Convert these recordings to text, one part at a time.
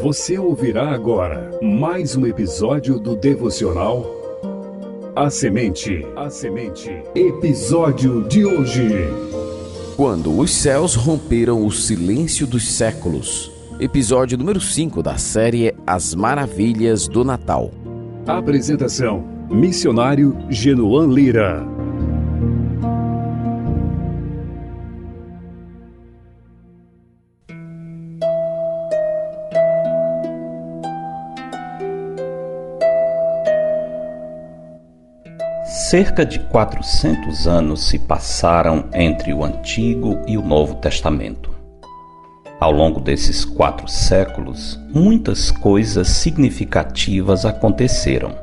Você ouvirá agora mais um episódio do devocional A Semente. A Semente. Episódio de hoje. Quando os céus romperam o silêncio dos séculos. Episódio número 5 da série As Maravilhas do Natal. Apresentação: Missionário Genoan Lira. Cerca de 400 anos se passaram entre o Antigo e o Novo Testamento. Ao longo desses quatro séculos, muitas coisas significativas aconteceram.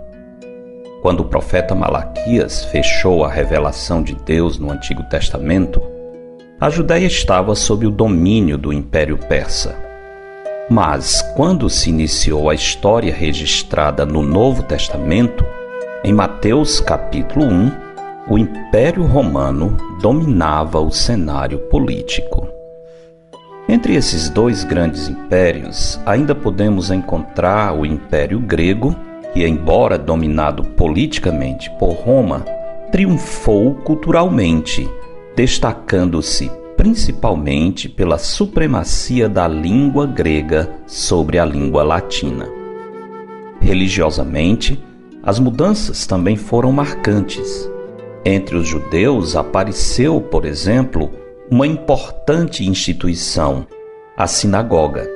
Quando o profeta Malaquias fechou a revelação de Deus no Antigo Testamento, a Judéia estava sob o domínio do Império Persa. Mas, quando se iniciou a história registrada no Novo Testamento, em Mateus capítulo 1, o Império Romano dominava o cenário político. Entre esses dois grandes impérios, ainda podemos encontrar o Império Grego, que, embora dominado politicamente por Roma, triunfou culturalmente, destacando-se principalmente pela supremacia da língua grega sobre a língua latina. Religiosamente, as mudanças também foram marcantes. Entre os judeus apareceu, por exemplo, uma importante instituição, a sinagoga.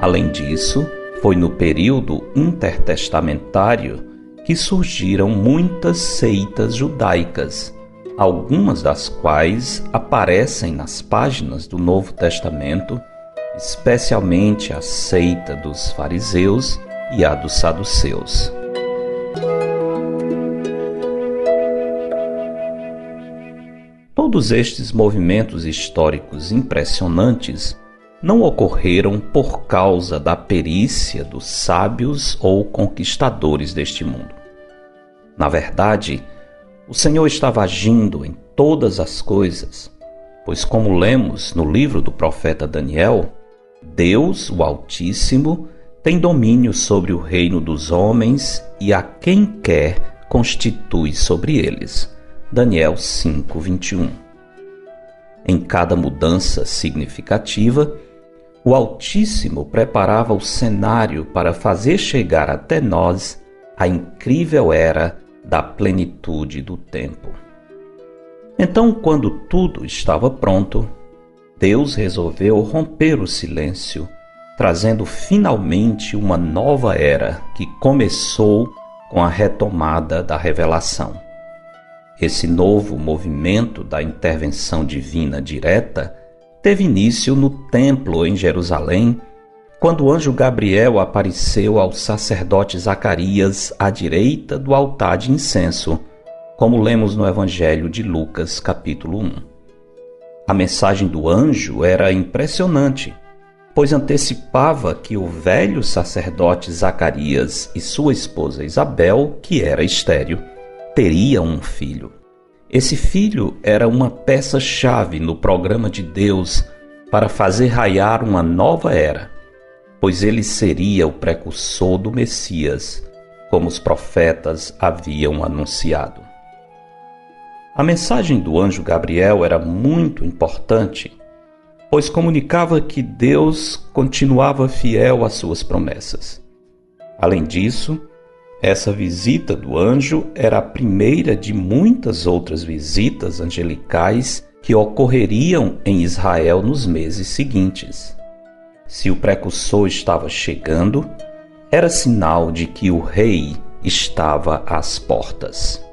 Além disso, foi no período intertestamentário que surgiram muitas seitas judaicas, algumas das quais aparecem nas páginas do Novo Testamento, especialmente a seita dos fariseus e a dos saduceus. Todos estes movimentos históricos impressionantes não ocorreram por causa da perícia dos sábios ou conquistadores deste mundo. Na verdade, o Senhor estava agindo em todas as coisas, pois, como lemos no livro do profeta Daniel, Deus, o Altíssimo, tem domínio sobre o reino dos homens e a quem quer constitui sobre eles. Daniel 5:21. Em cada mudança significativa, o Altíssimo preparava o cenário para fazer chegar até nós a incrível era da plenitude do tempo. Então, quando tudo estava pronto, Deus resolveu romper o silêncio, trazendo finalmente uma nova era que começou com a retomada da revelação. Esse novo movimento da intervenção divina direta teve início no templo em Jerusalém, quando o anjo Gabriel apareceu ao sacerdote Zacarias à direita do altar de incenso, como lemos no Evangelho de Lucas, capítulo 1. A mensagem do anjo era impressionante, pois antecipava que o velho sacerdote Zacarias e sua esposa Isabel, que era estéril, teria um filho. Esse filho era uma peça-chave no programa de Deus para fazer raiar uma nova era, pois ele seria o precursor do Messias, como os profetas haviam anunciado. A mensagem do anjo Gabriel era muito importante, pois comunicava que Deus continuava fiel às suas promessas. Além disso, essa visita do anjo era a primeira de muitas outras visitas angelicais que ocorreriam em Israel nos meses seguintes. Se o precursor estava chegando, era sinal de que o rei estava às portas.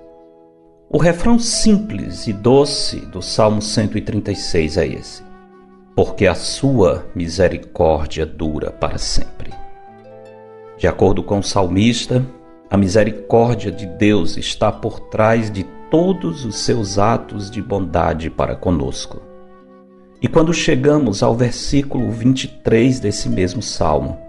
O refrão simples e doce do Salmo 136 é esse: Porque a sua misericórdia dura para sempre. De acordo com o salmista, a misericórdia de Deus está por trás de todos os seus atos de bondade para conosco. E quando chegamos ao versículo 23 desse mesmo salmo,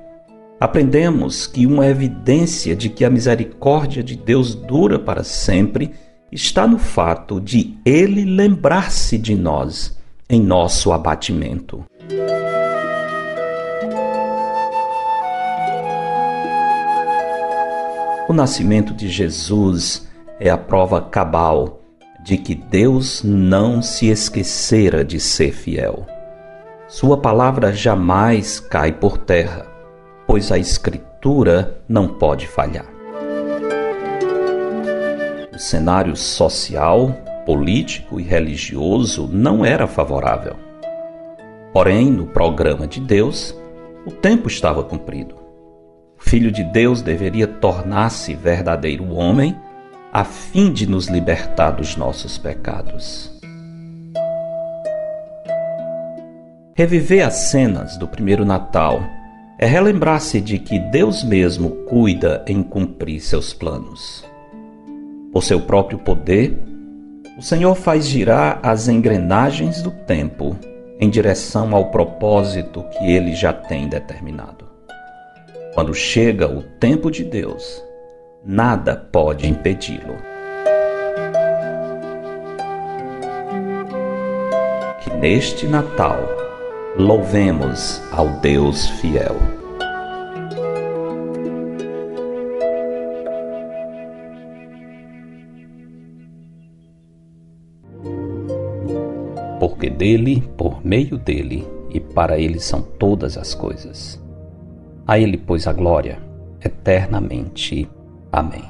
aprendemos que uma evidência de que a misericórdia de Deus dura para sempre está no fato de Ele lembrar-se de nós em nosso abatimento. O nascimento de Jesus é a prova cabal de que Deus não se esquecera de ser fiel. Sua palavra jamais cai por terra, pois a Escritura não pode falhar. O cenário social, político e religioso não era favorável. Porém, no programa de Deus, o tempo estava cumprido. Filho de Deus deveria tornar-se verdadeiro homem a fim de nos libertar dos nossos pecados. Reviver as cenas do primeiro Natal é relembrar-se de que Deus mesmo cuida em cumprir seus planos. Por seu próprio poder, o Senhor faz girar as engrenagens do tempo em direção ao propósito que ele já tem determinado. Quando chega o tempo de Deus, nada pode impedi-lo. Que neste Natal louvemos ao Deus fiel. Porque dele, por meio dele e para ele são todas as coisas. A ele, pois, a glória eternamente. Amém.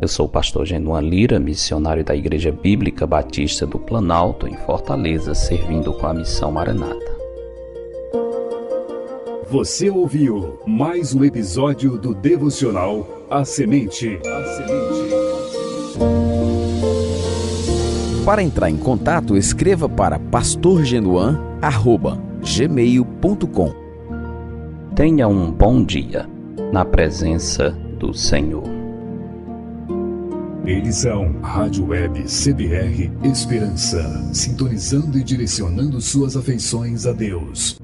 Eu sou o pastor Genuan Lira, missionário da Igreja Bíblica Batista do Planalto, em Fortaleza, servindo com a missão Maranata. Você ouviu mais um episódio do devocional A Semente. A Semente. Para entrar em contato, escreva para pastorgenuan.com gmail.com. Tenha um bom dia na presença do Senhor. Eles são Rádio Web CBR Esperança, sintonizando e direcionando suas afeições a Deus.